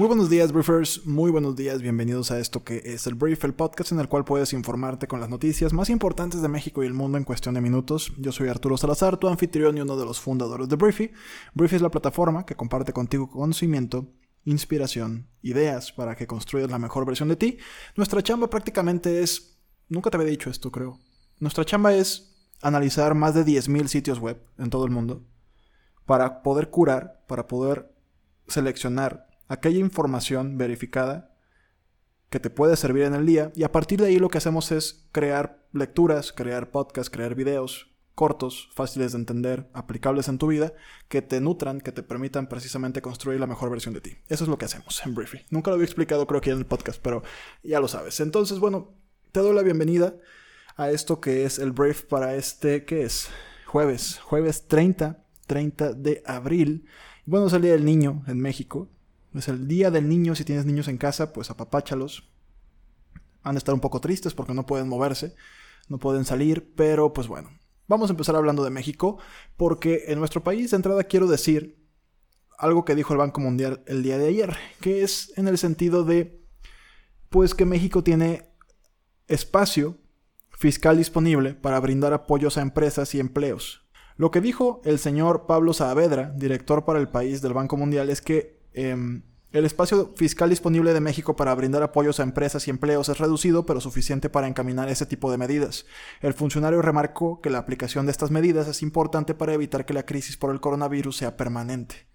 Muy buenos días, briefers. Muy buenos días. Bienvenidos a esto que es el Brief, el podcast en el cual puedes informarte con las noticias más importantes de México y el mundo en cuestión de minutos. Yo soy Arturo Salazar, tu anfitrión y uno de los fundadores de Briefy. Briefy es la plataforma que comparte contigo conocimiento, inspiración, ideas para que construyas la mejor versión de ti. Nuestra chamba prácticamente es. Nunca te había dicho esto, creo. Nuestra chamba es analizar más de 10.000 sitios web en todo el mundo para poder curar, para poder seleccionar aquella información verificada que te puede servir en el día y a partir de ahí lo que hacemos es crear lecturas, crear podcasts, crear videos cortos, fáciles de entender, aplicables en tu vida, que te nutran, que te permitan precisamente construir la mejor versión de ti. Eso es lo que hacemos en Briefy. Nunca lo había explicado creo que en el podcast, pero ya lo sabes. Entonces, bueno, te doy la bienvenida a esto que es el brief para este, ¿qué es? Jueves, jueves 30, 30 de abril. Bueno, es el Día del Niño en México. Es el día del niño, si tienes niños en casa, pues apapáchalos. Han de estar un poco tristes porque no pueden moverse, no pueden salir, pero pues bueno. Vamos a empezar hablando de México, porque en nuestro país de entrada quiero decir algo que dijo el Banco Mundial el día de ayer, que es en el sentido de, pues que México tiene espacio fiscal disponible para brindar apoyos a empresas y empleos. Lo que dijo el señor Pablo Saavedra, director para el país del Banco Mundial, es que Em, el espacio fiscal disponible de México para brindar apoyos a empresas y empleos es reducido, pero suficiente para encaminar ese tipo de medidas. El funcionario remarcó que la aplicación de estas medidas es importante para evitar que la crisis por el coronavirus sea permanente.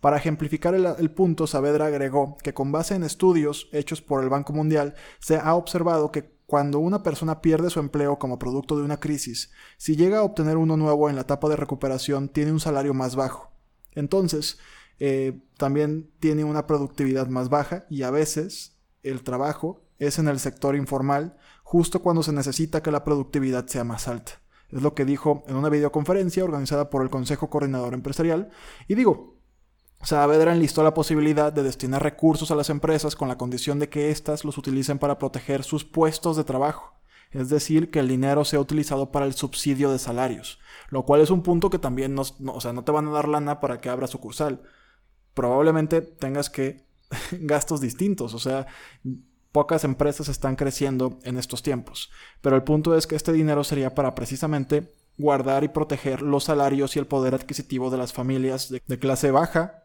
Para ejemplificar el, el, punto, Saavedra agregó que con base en estudios hechos por el Banco Mundial, se ha observado que cuando una persona pierde su empleo como producto de una crisis, si llega a obtener uno nuevo en la etapa de recuperación, tiene un salario más bajo. Entonces, eh, también tiene una productividad más baja y a veces el trabajo es en el sector informal justo cuando se necesita que la productividad sea más alta. Es lo que dijo en una videoconferencia organizada por el Consejo Coordinador Empresarial. Y digo, Saavedra enlistó la posibilidad de destinar recursos a las empresas con la condición de que éstas los utilicen para proteger sus puestos de trabajo. Es decir, que el dinero sea utilizado para el subsidio de salarios. Lo cual es un punto que también no, o sea, no te van a dar lana para que abra sucursal probablemente tengas que gastos distintos, o sea, pocas empresas están creciendo en estos tiempos, pero el punto es que este dinero sería para precisamente guardar y proteger los salarios y el poder adquisitivo de las familias de, clase baja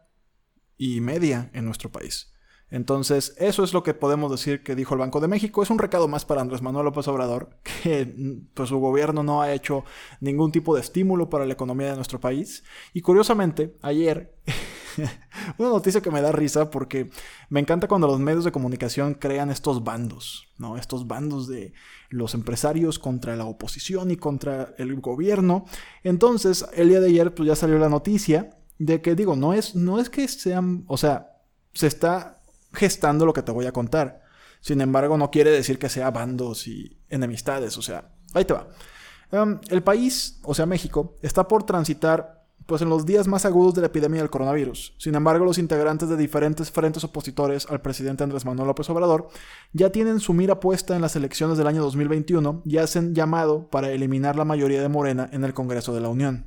y media en nuestro país. Entonces, eso es lo que podemos decir que dijo el Banco de México. Es un recado más para Andrés Manuel López Obrador, que pues, su gobierno no ha hecho ningún tipo de estímulo para la economía de nuestro país. Y curiosamente, ayer Una noticia que me da risa porque me encanta cuando los medios de comunicación crean estos bandos, ¿no? Estos bandos de los empresarios contra la oposición y contra el gobierno. Entonces, el día de ayer pues ya salió la noticia de que digo, no es, no es que sean, o sea, se está gestando lo que te voy a contar. Sin embargo, no quiere decir que sea bandos y enemistades, o sea, ahí te va. Um, el país, o sea, México, está por transitar pues en los días más agudos de la epidemia del coronavirus. Sin embargo, los integrantes de diferentes frentes opositores al presidente Andrés Manuel López Obrador ya tienen su mira puesta en las elecciones del año 2021 y hacen llamado para eliminar la mayoría de Morena en el Congreso de la Unión.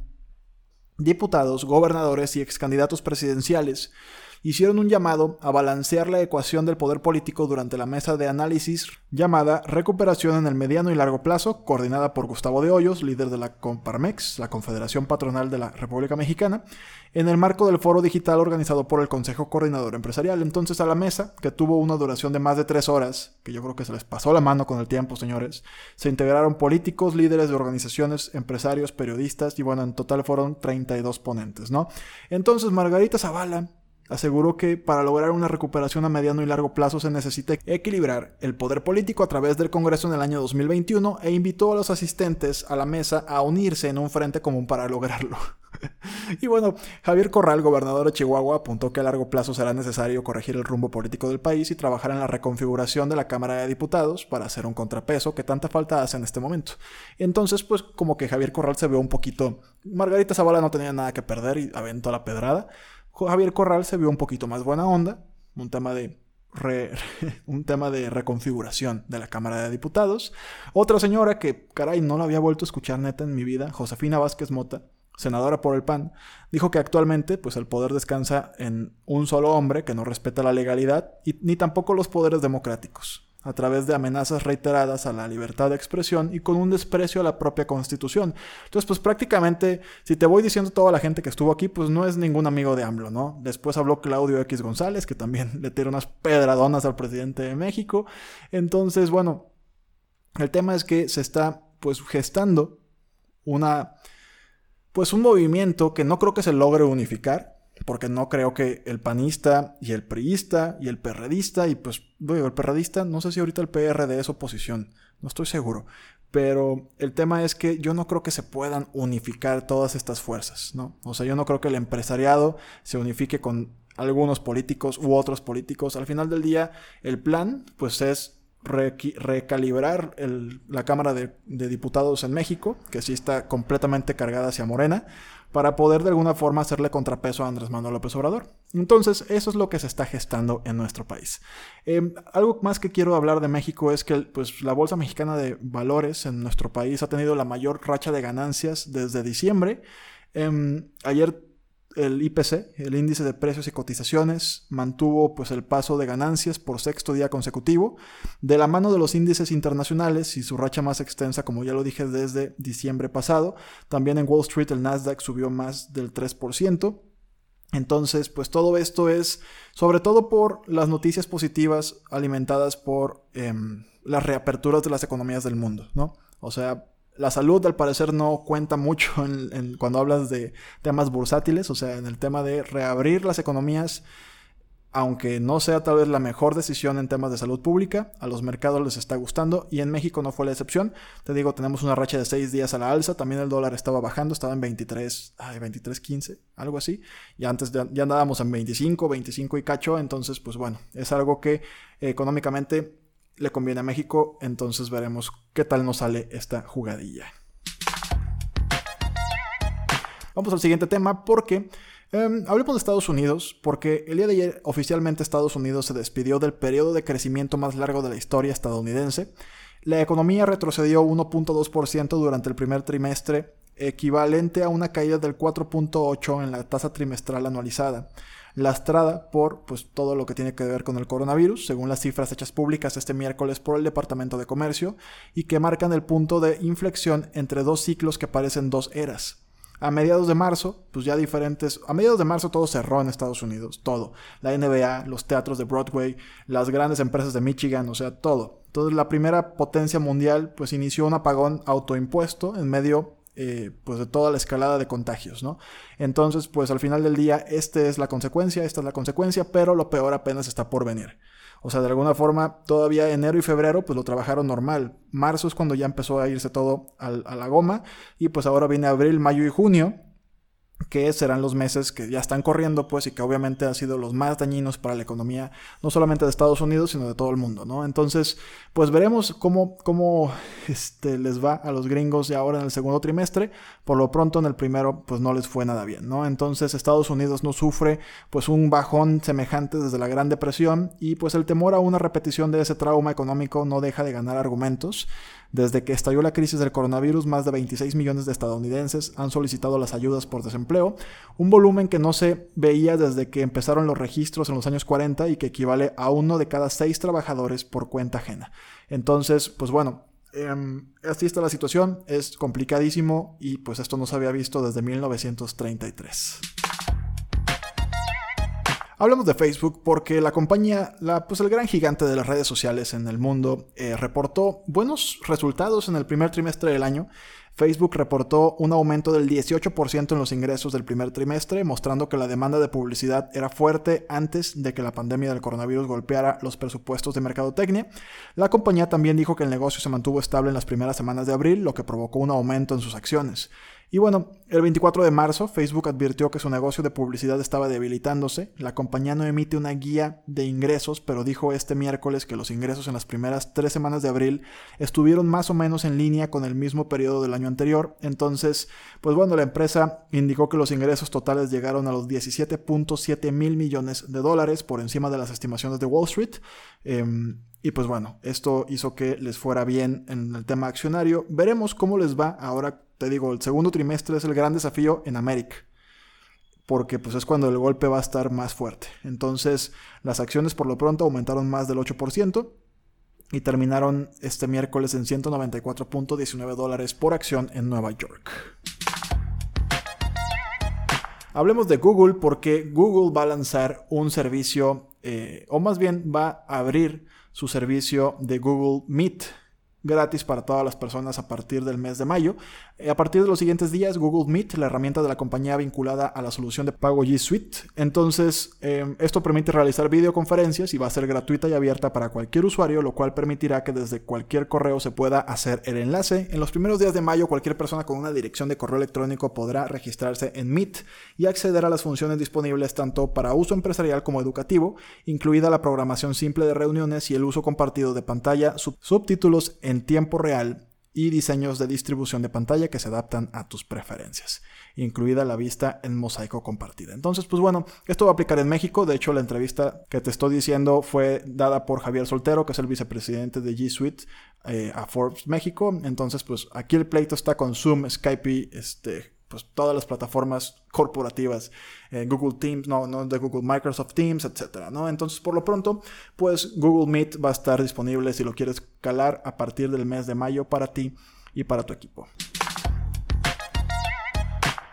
Diputados, gobernadores y ex candidatos presidenciales hicieron un llamado a balancear la ecuación del poder político durante la mesa de análisis llamada Recuperación en el Mediano y Largo Plazo, coordinada por Gustavo de Hoyos, líder de la Comparmex, la Confederación Patronal de la República Mexicana, en el marco del foro digital organizado por el Consejo Coordinador Empresarial. Entonces a la mesa, que tuvo una duración de más de tres horas, que yo creo que se les pasó la mano con el tiempo, señores, se integraron políticos, líderes de organizaciones, empresarios, periodistas, y bueno, en total fueron 32 ponentes, ¿no? Entonces Margarita Zavala aseguró que para lograr una recuperación a mediano y largo plazo se necesita equilibrar el poder político a través del Congreso en el año 2021 e invitó a los asistentes a la mesa a unirse en un frente común para lograrlo. y bueno, Javier Corral, gobernador de Chihuahua, apuntó que a largo plazo será necesario corregir el rumbo político del país y trabajar en la reconfiguración de la Cámara de Diputados para hacer un contrapeso que tanta falta hace en este momento. Entonces, pues como que Javier Corral se ve un poquito... Margarita Zavala no tenía nada que perder y aventó la pedrada. Javier Corral se vio un poquito más buena onda, un tema de un tema de reconfiguración de la Cámara de Diputados. Otra señora que, caray, no la había vuelto a escuchar neta en mi vida, Josefina Vázquez Mota, senadora por el PAN, dijo que actualmente pues el poder descansa en un solo hombre que no respeta la legalidad y, ni tampoco los poderes democráticos a través de amenazas reiteradas a la libertad de expresión y con un desprecio a la propia constitución. Entonces, pues prácticamente, si te voy diciendo toda la gente que estuvo aquí, pues no es ningún amigo de AMLO, ¿no? Después habló Claudio X González, que también le tiró unas pedradonas al presidente de México. Entonces, bueno, el tema es que se está, pues, gestando una, pues, un movimiento que no creo que se logre unificar, porque no creo que el panista y el priista y el perredista y pues digo, el perredista, no sé si ahorita el PRD es oposición, no estoy seguro, pero el tema es que yo no creo que se puedan unificar todas estas fuerzas, ¿no? O sea, yo no creo que el empresariado se unifique con algunos políticos u otros políticos. Al final del día, el plan, pues es recalibrar la Cámara de, de, Diputados en México, que sí está completamente cargada hacia Morena, para poder de alguna forma hacerle contrapeso a Andrés Manuel López Obrador. Entonces, eso es lo que se está gestando en nuestro país. Em, algo más que quiero hablar de México es que pues, la Bolsa Mexicana de Valores en nuestro país ha tenido la mayor racha de ganancias desde diciembre. Em, ayer el IPC, el índice de precios y cotizaciones, mantuvo pues el paso de ganancias por sexto día consecutivo, de la mano de los índices internacionales y su racha más extensa, como ya lo dije, desde diciembre pasado. También en Wall Street el Nasdaq subió más del 3%. Entonces, pues todo esto es sobre todo por las noticias positivas alimentadas por em, las reaperturas de las economías del mundo, ¿no? O sea, la salud al parecer no cuenta mucho en, cuando hablas de temas bursátiles, o sea, en el tema de reabrir las economías, aunque no sea tal vez la mejor decisión en temas de salud pública, a los mercados les está gustando y en México no fue la excepción. Te digo, tenemos una racha de seis días a la alza, también el dólar estaba bajando, estaba en 23, ay, 23, 15, algo así, y antes ya, ya andábamos en 25, 25 y cacho, entonces pues bueno, es algo que económicamente le conviene a México, entonces veremos qué tal nos sale esta jugadilla. Vamos al siguiente tema porque em, hablemos de Estados Unidos, porque el día de ayer oficialmente Estados Unidos se despidió del periodo de crecimiento más largo de la historia estadounidense. La economía retrocedió 1.2% durante el primer trimestre, equivalente a una caída del 4.8% en la tasa trimestral anualizada lastrada por pues, todo lo que tiene que ver con el coronavirus, según las cifras hechas públicas este miércoles por el Departamento de Comercio, y que marcan el punto de inflexión entre dos ciclos que parecen dos eras. A mediados de marzo, pues ya diferentes, a mediados de marzo todo cerró en Estados Unidos, todo. La NBA, los teatros de Broadway, las grandes empresas de Michigan, o sea, todo. Entonces la primera potencia mundial pues inició un apagón autoimpuesto en medio eh, pues de toda la escalada de contagios, ¿no? Entonces, pues al final del día, esta es la consecuencia, esta es la consecuencia, pero lo peor apenas está por venir. O sea, de alguna forma, todavía enero y febrero, pues lo trabajaron normal. Marzo es cuando ya empezó a irse todo a la goma. Y pues ahora viene abril, mayo y junio, que serán los meses que ya están corriendo, pues, y que obviamente han sido los más dañinos para la economía, no solamente de Estados Unidos, sino de todo el mundo, ¿no? Entonces, pues veremos cómo, cómo este, les va a los gringos ya ahora en el segundo trimestre. Por lo pronto, en el primero, pues no les fue nada bien, ¿no? Entonces, Estados Unidos no sufre, pues, un bajón semejante desde la Gran Depresión, y pues el temor a una repetición de ese trauma económico no deja de ganar argumentos. Desde que estalló la crisis del coronavirus, más de 26 millones de estadounidenses han solicitado las ayudas por desempleo, un volumen que no se veía desde que empezaron los registros en los años 40 y que equivale a uno de cada seis trabajadores por cuenta ajena. Entonces, pues bueno, em, así está la situación, es complicadísimo y pues esto no se había visto desde 1933. Hablamos de Facebook porque la compañía, la, pues el gran gigante de las redes sociales en el mundo, eh, reportó buenos resultados en el primer trimestre del año. Facebook reportó un aumento del 18% en los ingresos del primer trimestre, mostrando que la demanda de publicidad era fuerte antes de que la pandemia del coronavirus golpeara los presupuestos de mercadotecnia. La compañía también dijo que el negocio se mantuvo estable en las primeras semanas de abril, lo que provocó un aumento en sus acciones. Y bueno, el 24 de marzo Facebook advirtió que su negocio de publicidad estaba debilitándose. La compañía no emite una guía de ingresos, pero dijo este miércoles que los ingresos en las primeras tres semanas de abril estuvieron más o menos en línea con el mismo periodo del año anterior. Entonces, pues bueno, la empresa indicó que los ingresos totales llegaron a los 17.7 mil millones de dólares por encima de las estimaciones de Wall Street. Em, y pues bueno, esto hizo que les fuera bien en el tema accionario. Veremos cómo les va ahora te digo, el segundo trimestre es el gran desafío en América. Porque pues es cuando el golpe va a estar más fuerte. Entonces, las acciones por lo pronto aumentaron más del 8% y terminaron este miércoles en 194.19 dólares por acción en Nueva York. Hablemos de Google porque Google va a lanzar un servicio, eh, o más bien va a abrir su servicio de Google Meet gratis para todas las personas a partir del mes de mayo. Eh, a partir de los siguientes días, Google Meet, la herramienta de la compañía vinculada a la solución de pago G Suite. Entonces, em, esto permite realizar videoconferencias y va a ser gratuita y abierta para cualquier usuario, lo cual permitirá que desde cualquier correo se pueda hacer el enlace. En los primeros días de mayo, cualquier persona con una dirección de correo electrónico podrá registrarse en Meet y acceder a las funciones disponibles tanto para uso empresarial como educativo, incluida la programación simple de reuniones y el uso compartido de pantalla, subtítulos en tiempo real y diseños de distribución de pantalla que se adaptan a tus preferencias, incluida la vista en mosaico compartida. Entonces, pues bueno, esto va a aplicar en México. De hecho, la entrevista que te estoy diciendo fue dada por Javier Soltero, que es el vicepresidente de G Suite eh, a Forbes México. Entonces, pues aquí el pleito está con Zoom, Skype este, pues todas las plataformas corporativas, eh, Google Teams, no, no de Google, Microsoft Teams, etcétera, ¿no? Entonces, por lo pronto, pues Google Meet va a estar disponible si lo quieres calar a partir del mes de mayo para ti y para tu equipo.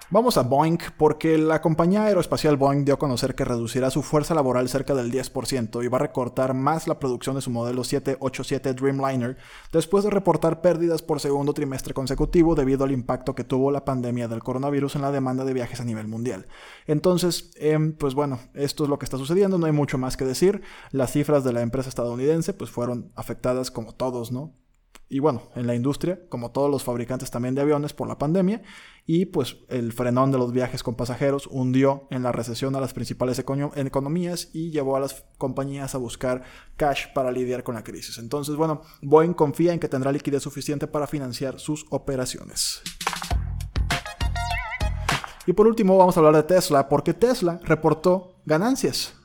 Vamos a Boeing porque la compañía aeroespacial Boeing dio a conocer que reducirá su fuerza laboral cerca del 10% y va a recortar más la producción de su modelo 787 Dreamliner después de reportar pérdidas por segundo trimestre consecutivo debido al impacto que tuvo la pandemia del coronavirus en la demanda de viajes a nivel mundial. Entonces, em, pues bueno, esto es lo que está sucediendo, no hay mucho más que decir. Las cifras de la empresa estadounidense pues fueron afectadas como todos, ¿no? Y bueno, en la industria, como todos los fabricantes también de aviones por la pandemia, y pues el frenón de los viajes con pasajeros hundió en la recesión a las principales economías y llevó a las compañías a buscar cash para lidiar con la crisis. Entonces, bueno, Boeing confía en que tendrá liquidez suficiente para financiar sus operaciones. Y por último vamos a hablar de Tesla, porque Tesla reportó ganancias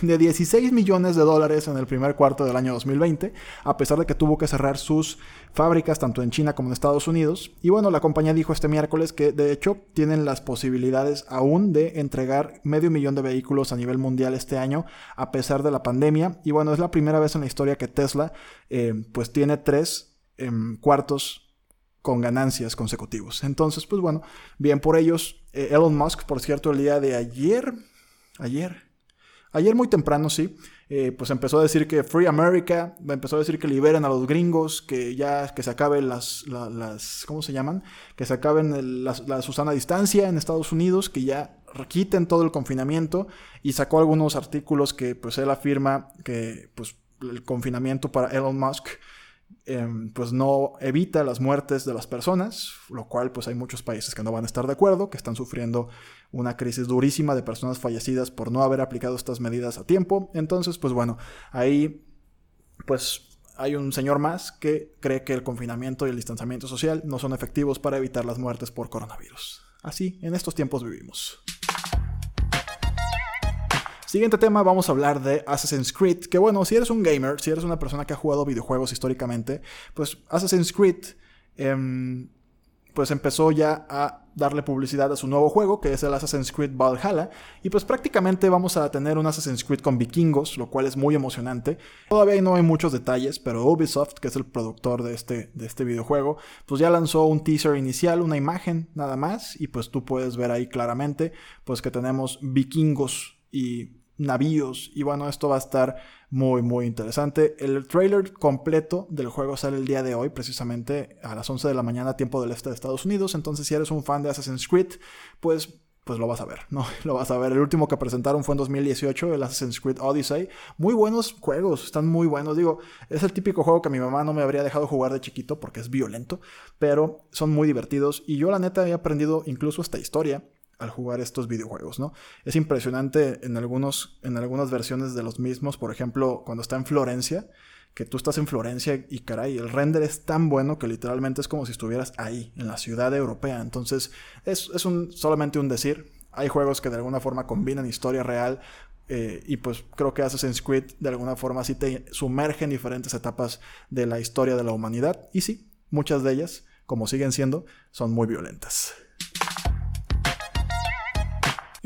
de 16 millones de dólares en el primer cuarto del año 2020, a pesar de que tuvo que cerrar sus fábricas tanto en China como en Estados Unidos. Y bueno, la compañía dijo este miércoles que de hecho tienen las posibilidades aún de entregar medio millón de vehículos a nivel mundial este año, a pesar de la pandemia. Y bueno, es la primera vez en la historia que Tesla eh, pues tiene tres em, cuartos con ganancias consecutivos. Entonces, pues bueno, bien por ellos. Eh, Elon Musk, por cierto, el día de ayer, ayer, Ayer muy temprano, sí, eh, pues empezó a decir que Free America, empezó a decir que liberen a los gringos, que ya que se acaben las, las ¿cómo se llaman? Que se acaben la, Susana Distancia en Estados Unidos, que ya quiten todo el confinamiento y sacó algunos artículos que pues él afirma que pues el confinamiento para Elon Musk Em, pues no evita las muertes de las personas, lo cual pues hay muchos países que no van a estar de acuerdo, que están sufriendo una crisis durísima de personas fallecidas por no haber aplicado estas medidas a tiempo. Entonces, pues bueno, ahí pues hay un señor más que cree que el confinamiento y el distanciamiento social no son efectivos para evitar las muertes por coronavirus. Así, en estos tiempos vivimos. Siguiente tema, vamos a hablar de Assassin's Creed. Que bueno, si eres un gamer, si eres una persona que ha jugado videojuegos históricamente, pues Assassin's Creed em, pues empezó ya a darle publicidad a su nuevo juego, que es el Assassin's Creed Valhalla. Y pues prácticamente vamos a tener un Assassin's Creed con vikingos, lo cual es muy emocionante. Todavía no hay muchos detalles, pero Ubisoft, que es el productor de este, de este videojuego, pues ya lanzó un teaser inicial, una imagen nada más. Y pues tú puedes ver ahí claramente, pues que tenemos vikingos y navíos. Y bueno, esto va a estar muy, muy interesante. El trailer completo del juego sale el día de hoy, precisamente a las 11 de la mañana, tiempo del este de Estados Unidos. Entonces, si eres un fan de Assassin's Creed, pues pues lo vas a ver, ¿no? Lo vas a ver. El último que presentaron fue en 2018, el Assassin's Creed Odyssey. Muy buenos juegos, están muy buenos. Digo, es el típico juego que mi mamá no me habría dejado jugar de chiquito porque es violento, pero son muy divertidos. Y yo la neta he aprendido incluso esta historia al jugar estos videojuegos, ¿no? Es impresionante en, algunos, en algunas versiones de los mismos, por ejemplo, cuando está en Florencia, que tú estás en Florencia y caray, el render es tan bueno que literalmente es como si estuvieras ahí, en la ciudad europea. Entonces, es, es un, solamente un decir. Hay juegos que de alguna forma combinan historia real eh, y pues creo que Assassin's Creed de alguna forma sí te sumerge en diferentes etapas de la historia de la humanidad. Y sí, muchas de ellas, como siguen siendo, son muy violentas.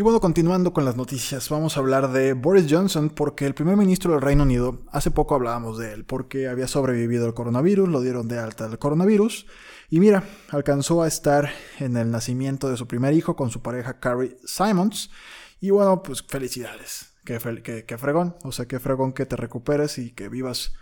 Y bueno, continuando con las noticias, vamos a hablar de Boris Johnson porque el primer ministro del Reino Unido, hace poco hablábamos de él, porque había sobrevivido al coronavirus, lo dieron de alta del coronavirus, y mira, alcanzó a estar en el nacimiento de su primer hijo con su pareja Carrie Simons, y bueno, pues felicidades, que, que fregón, o sea, que fregón que te recuperes y que vivas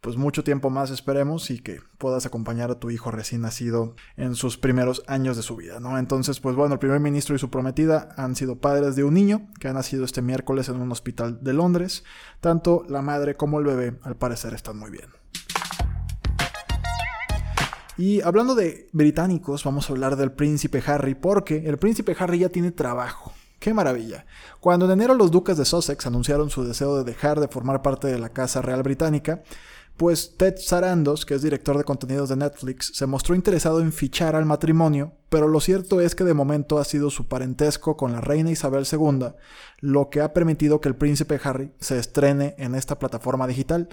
pues mucho tiempo más esperemos y que puedas acompañar a tu hijo recién nacido en sus primeros años de su vida, ¿no? Entonces, pues bueno, el primer ministro y su prometida han sido padres de un niño que ha nacido este miércoles en un hospital de Londres. Tanto la madre como el bebé, al parecer, están muy bien. Y hablando de británicos, vamos a hablar del príncipe Harry, porque el príncipe Harry ya tiene trabajo. ¡Qué maravilla! Cuando en enero los duques de Sussex anunciaron su deseo de dejar de formar parte de la Casa Real Británica, pues Ted Sarandos, que es director de contenidos de Netflix, se mostró interesado en fichar al matrimonio, pero lo cierto es que de momento ha sido su parentesco con la reina Isabel II lo que ha permitido que el príncipe Harry se estrene en esta plataforma digital.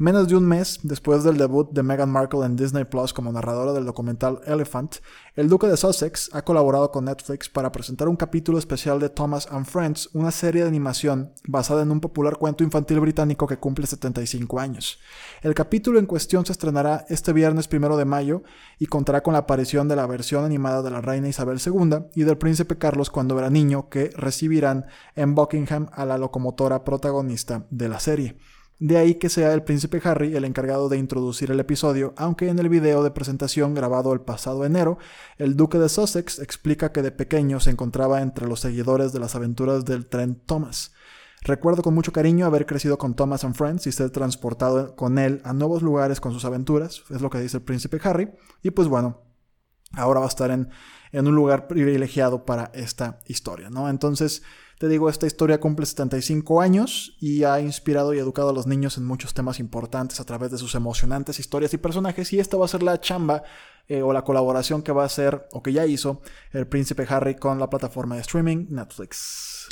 Menos de un mes después del debut de Meghan Markle en Disney Plus como narradora del documental Elephant, el duque de Sussex ha colaborado con Netflix para presentar un capítulo especial de Thomas and Friends, una serie de animación basada en un popular cuento infantil británico que cumple 75 años. El capítulo en cuestión se estrenará este viernes primero de mayo y contará con la aparición de la versión animada de la reina Isabel II y del príncipe Carlos cuando era niño que recibirán en Buckingham a la locomotora protagonista de la serie. De ahí que sea el príncipe Harry el encargado de introducir el episodio, aunque en el video de presentación grabado el pasado enero, el duque de Sussex explica que de pequeño se encontraba entre los seguidores de las aventuras del tren Thomas. Recuerdo con mucho cariño haber crecido con Thomas and Friends y ser transportado con él a nuevos lugares con sus aventuras, es lo que dice el príncipe Harry, y pues bueno, ahora va a estar en, en un lugar privilegiado para esta historia, ¿no? Entonces, te digo, esta historia cumple 75 años y ha inspirado y educado a los niños en muchos temas importantes a través de sus emocionantes historias y personajes. Y esta va a ser la chamba eh, o la colaboración que va a hacer o que ya hizo el príncipe Harry con la plataforma de streaming Netflix.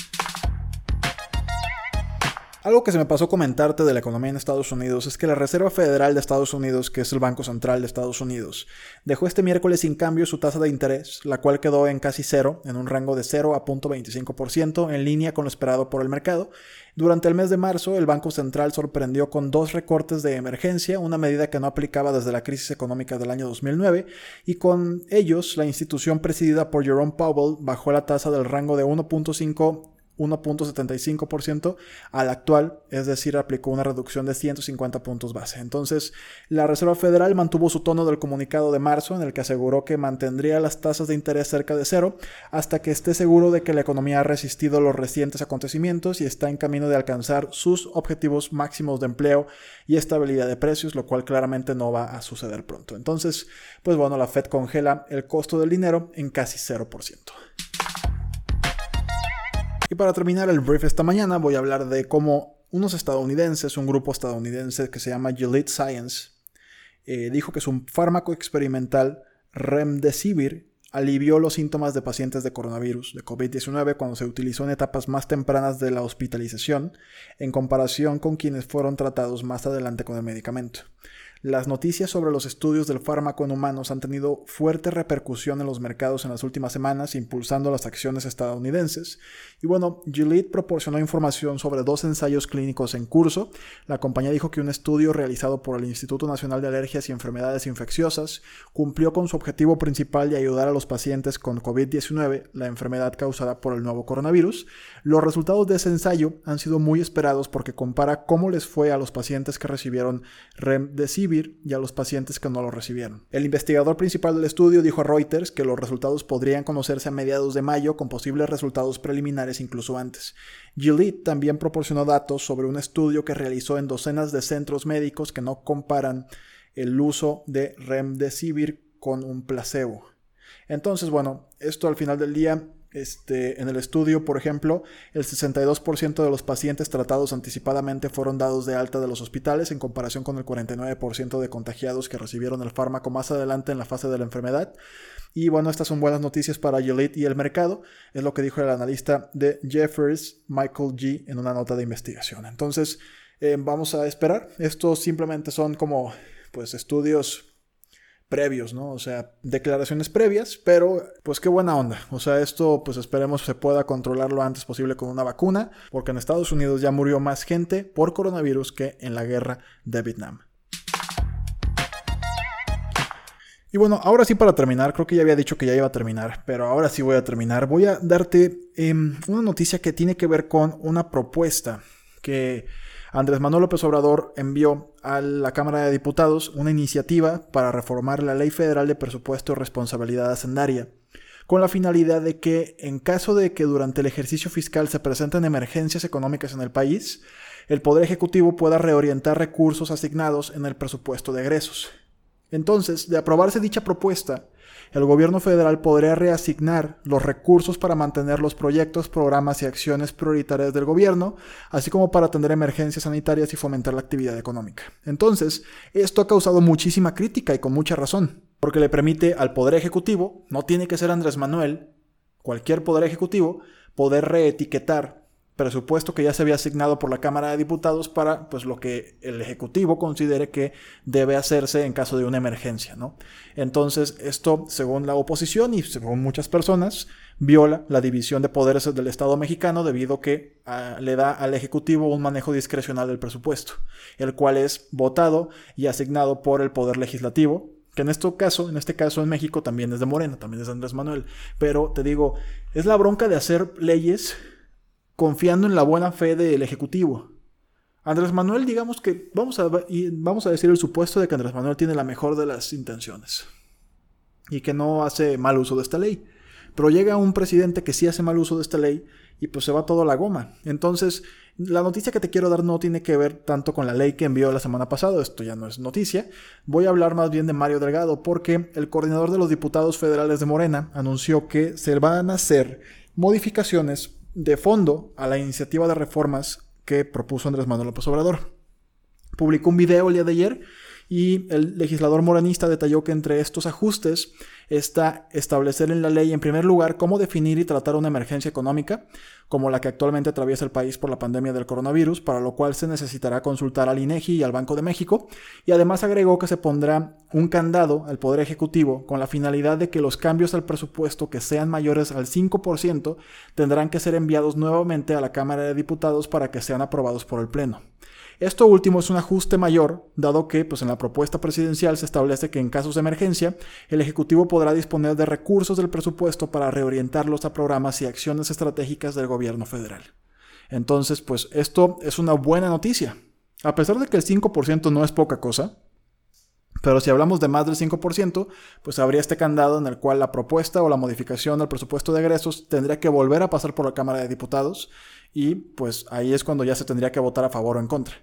Algo que se me pasó comentarte de la economía en Estados Unidos es que la Reserva Federal de Estados Unidos, que es el Banco Central de Estados Unidos, dejó este miércoles sin cambio su tasa de interés, la cual quedó en casi cero, en un rango de 0 a 0.25%, en línea con lo esperado por el mercado. Durante el mes de marzo, el Banco Central sorprendió con dos recortes de emergencia, una medida que no aplicaba desde la crisis económica del año 2009, y con ellos la institución presidida por Jerome Powell bajó la tasa del rango de 1.5 1.75% al actual, es decir, aplicó una reducción de 150 puntos base. Entonces, la Reserva Federal mantuvo su tono del comunicado de marzo en el que aseguró que mantendría las tasas de interés cerca de cero hasta que esté seguro de que la economía ha resistido los recientes acontecimientos y está en camino de alcanzar sus objetivos máximos de empleo y estabilidad de precios, lo cual claramente no va a suceder pronto. Entonces, pues bueno, la Fed congela el costo del dinero en casi 0%. Y para terminar el brief esta mañana voy a hablar de cómo unos estadounidenses, un grupo estadounidense que se llama Gilead Science, eh, dijo que su fármaco experimental Remdesivir alivió los síntomas de pacientes de coronavirus, de COVID-19, cuando se utilizó en etapas más tempranas de la hospitalización, en comparación con quienes fueron tratados más adelante con el medicamento. Las noticias sobre los estudios del fármaco en humanos han tenido fuerte repercusión en los mercados en las últimas semanas, impulsando las acciones estadounidenses. Y bueno, Gilead proporcionó información sobre dos ensayos clínicos en curso. La compañía dijo que un estudio realizado por el Instituto Nacional de Alergias y Enfermedades Infecciosas cumplió con su objetivo principal de ayudar a los pacientes con COVID-19, la enfermedad causada por el nuevo coronavirus. Los resultados de ese ensayo han sido muy esperados porque compara cómo les fue a los pacientes que recibieron Remdesivir y a los pacientes que no lo recibieron. El investigador principal del estudio dijo a Reuters que los resultados podrían conocerse a mediados de mayo con posibles resultados preliminares incluso antes. Gilead también proporcionó datos sobre un estudio que realizó en docenas de centros médicos que no comparan el uso de Remdesivir con un placebo. Entonces, bueno, esto al final del día este, en el estudio, por ejemplo, el 62% de los pacientes tratados anticipadamente fueron dados de alta de los hospitales en comparación con el 49% de contagiados que recibieron el fármaco más adelante en la fase de la enfermedad. Y bueno, estas son buenas noticias para Gilead y el mercado, es lo que dijo el analista de Jeffers, Michael G., en una nota de investigación. Entonces, eh, vamos a esperar. Estos simplemente son como pues estudios previos, ¿no? O sea, declaraciones previas, pero pues qué buena onda. O sea, esto pues esperemos se pueda controlar lo antes posible con una vacuna, porque en Estados Unidos ya murió más gente por coronavirus que en la guerra de Vietnam. Y bueno, ahora sí para terminar, creo que ya había dicho que ya iba a terminar, pero ahora sí voy a terminar. Voy a darte em, una noticia que tiene que ver con una propuesta que Andrés Manuel López Obrador envió a la Cámara de Diputados una iniciativa para reformar la Ley Federal de Presupuesto y Responsabilidad Hacendaria, con la finalidad de que, en caso de que durante el ejercicio fiscal se presenten emergencias económicas en el país, el Poder Ejecutivo pueda reorientar recursos asignados en el presupuesto de egresos. Entonces, de aprobarse dicha propuesta, el gobierno federal podría reasignar los recursos para mantener los proyectos, programas y acciones prioritarias del gobierno, así como para atender emergencias sanitarias y fomentar la actividad económica. Entonces, esto ha causado muchísima crítica y con mucha razón, porque le permite al Poder Ejecutivo, no tiene que ser Andrés Manuel, cualquier Poder Ejecutivo, poder reetiquetar presupuesto que ya se había asignado por la Cámara de Diputados para pues lo que el ejecutivo considere que debe hacerse en caso de una emergencia, ¿no? Entonces, esto, según la oposición y según muchas personas, viola la división de poderes del Estado mexicano debido que ah, le da al ejecutivo un manejo discrecional del presupuesto, el cual es votado y asignado por el poder legislativo, que en este caso, en este caso en México también es de Morena, también es de Andrés Manuel, pero te digo, es la bronca de hacer leyes confiando en la buena fe del Ejecutivo. Andrés Manuel, digamos que vamos a, vamos a decir el supuesto de que Andrés Manuel tiene la mejor de las intenciones y que no hace mal uso de esta ley. Pero llega un presidente que sí hace mal uso de esta ley y pues se va todo a la goma. Entonces, la noticia que te quiero dar no tiene que ver tanto con la ley que envió la semana pasada, esto ya no es noticia. Voy a hablar más bien de Mario Delgado porque el coordinador de los diputados federales de Morena anunció que se van a hacer modificaciones de fondo a la iniciativa de reformas que propuso Andrés Manuel López Obrador. Publicó un video el día de ayer y el legislador morenista detalló que entre estos ajustes está establecer en la ley, en primer lugar, cómo definir y tratar una emergencia económica, como la que actualmente atraviesa el país por la pandemia del coronavirus, para lo cual se necesitará consultar al INEGI y al Banco de México, y además agregó que se pondrá un candado al Poder Ejecutivo con la finalidad de que los cambios al presupuesto que sean mayores al 5% tendrán que ser enviados nuevamente a la Cámara de Diputados para que sean aprobados por el Pleno. Esto último es un ajuste mayor, dado que pues, en la propuesta presidencial se establece que en casos de emergencia, el Ejecutivo podrá disponer de recursos del presupuesto para reorientarlos a programas y acciones estratégicas del gobierno federal. Entonces, pues esto es una buena noticia. A pesar de que el 5% no es poca cosa, pero si hablamos de más del 5%, pues habría este candado en el cual la propuesta o la modificación del presupuesto de egresos tendría que volver a pasar por la Cámara de Diputados y pues ahí es cuando ya se tendría que votar a favor o en contra.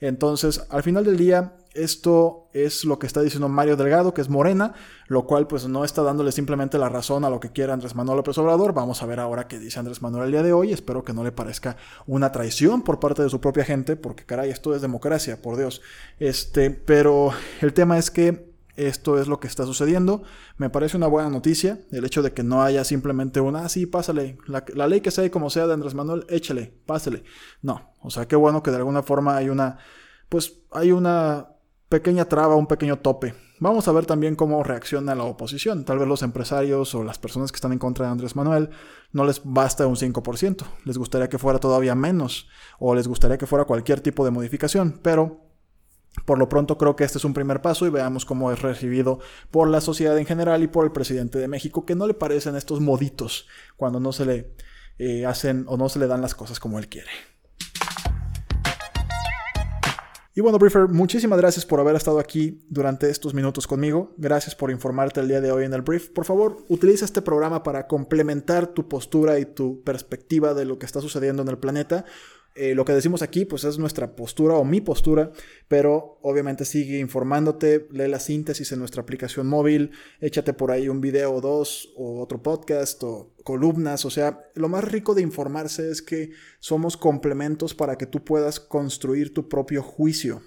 Entonces, al final del día, esto es lo que está diciendo Mario Delgado, que es Morena, lo cual pues no está dándole simplemente la razón a lo que quiere Andrés Manuel López Obrador. Vamos a ver ahora qué dice Andrés Manuel el día de hoy. Espero que no le parezca una traición por parte de su propia gente, porque caray, esto es democracia, por Dios. Este, pero el tema es que esto es lo que está sucediendo. Me parece una buena noticia el hecho de que no haya simplemente una, ah, sí, pásale, la, la, ley que sea y como sea de Andrés Manuel, échale, pásale. No, o sea, qué bueno que de alguna forma hay una, pues hay una pequeña traba, un pequeño tope. Vamos a ver también cómo reacciona la oposición. Tal vez los empresarios o las personas que están en contra de Andrés Manuel no les basta un 5%. Les gustaría que fuera todavía menos o les gustaría que fuera cualquier tipo de modificación. Pero por lo pronto creo que este es un primer paso y veamos cómo es recibido por la sociedad en general y por el presidente de México, que no le parecen estos moditos cuando no se le eh, hacen o no se le dan las cosas como él quiere. Y bueno, Briefer, muchísimas gracias por haber estado aquí durante estos minutos conmigo. Gracias por informarte el día de hoy en el brief. Por favor, utiliza este programa para complementar tu postura y tu perspectiva de lo que está sucediendo en el planeta. Eh, lo que decimos aquí, pues es nuestra postura o mi postura, pero obviamente sigue informándote, lee la síntesis en nuestra aplicación móvil, échate por ahí un video o dos, o otro podcast, o columnas, o sea, lo más rico de informarse es que somos complementos para que tú puedas construir tu propio juicio.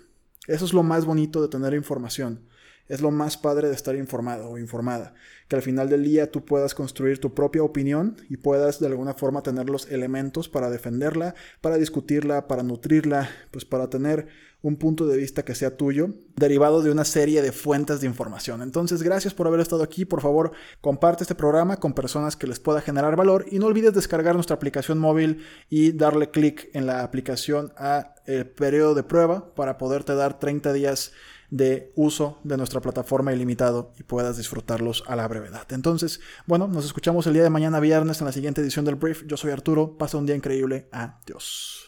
Eso es lo más bonito de tener información. Es lo más padre de estar informado o informada. Que al final del día tú puedas construir tu propia opinión y puedas de alguna forma tener los elementos para defenderla, para discutirla, para nutrirla, pues para tener un punto de vista que sea tuyo, derivado de una serie de fuentes de información. Entonces, gracias por haber estado aquí. Por favor, comparte este programa con personas que les pueda generar valor y no olvides descargar nuestra aplicación móvil y darle clic en la aplicación a el periodo de prueba para poderte dar 30 días de uso de nuestra plataforma ilimitado y puedas disfrutarlos a la brevedad. Entonces, bueno, nos escuchamos el día de mañana viernes en la siguiente edición del Brief. Yo soy Arturo, pasa un día increíble. Adiós.